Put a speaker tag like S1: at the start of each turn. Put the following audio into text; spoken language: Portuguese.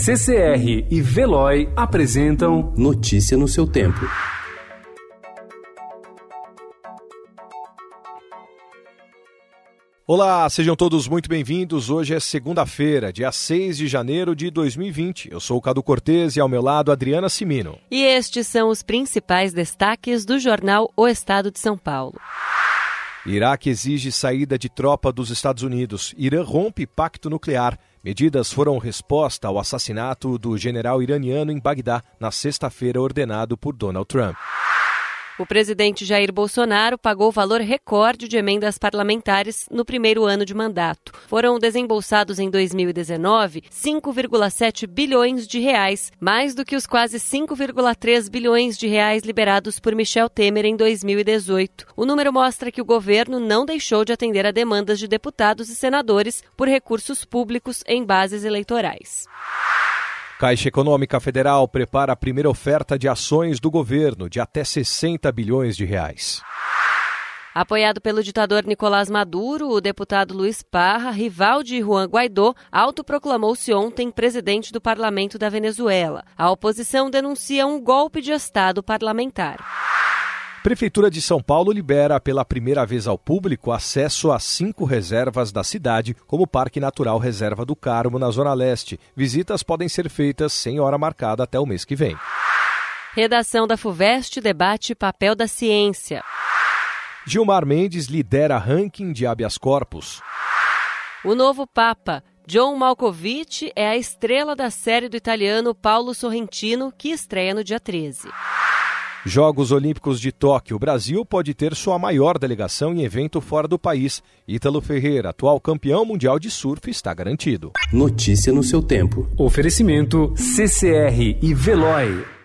S1: CCR e Veloy apresentam
S2: Notícia no seu tempo.
S3: Olá, sejam todos muito bem-vindos. Hoje é segunda-feira, dia 6 de janeiro de 2020. Eu sou o Cadu Cortês e ao meu lado Adriana Simino.
S4: E estes são os principais destaques do jornal O Estado de São Paulo.
S3: Iraque exige saída de tropa dos Estados Unidos. Irã rompe pacto nuclear. Medidas foram resposta ao assassinato do general iraniano em Bagdá na sexta-feira, ordenado por Donald Trump.
S4: O presidente Jair Bolsonaro pagou valor recorde de emendas parlamentares no primeiro ano de mandato. Foram desembolsados em 2019 5,7 bilhões de reais, mais do que os quase 5,3 bilhões de reais liberados por Michel Temer em 2018. O número mostra que o governo não deixou de atender a demandas de deputados e senadores por recursos públicos em bases eleitorais.
S3: Caixa Econômica Federal prepara a primeira oferta de ações do governo de até 60 bilhões de reais.
S4: Apoiado pelo ditador Nicolás Maduro, o deputado Luiz Parra, rival de Juan Guaidó, autoproclamou-se ontem presidente do parlamento da Venezuela. A oposição denuncia um golpe de Estado parlamentar.
S3: Prefeitura de São Paulo libera pela primeira vez ao público acesso a cinco reservas da cidade, como o Parque Natural Reserva do Carmo, na Zona Leste. Visitas podem ser feitas sem hora marcada até o mês que vem.
S4: Redação da FUVEST debate papel da ciência.
S3: Gilmar Mendes lidera ranking de habeas corpus.
S4: O novo Papa, John Malkovich, é a estrela da série do italiano Paulo Sorrentino, que estreia no dia 13.
S3: Jogos Olímpicos de Tóquio. O Brasil pode ter sua maior delegação em evento fora do país. Ítalo Ferreira, atual campeão mundial de surf, está garantido.
S2: Notícia no seu tempo.
S1: Oferecimento CCR e Veloy.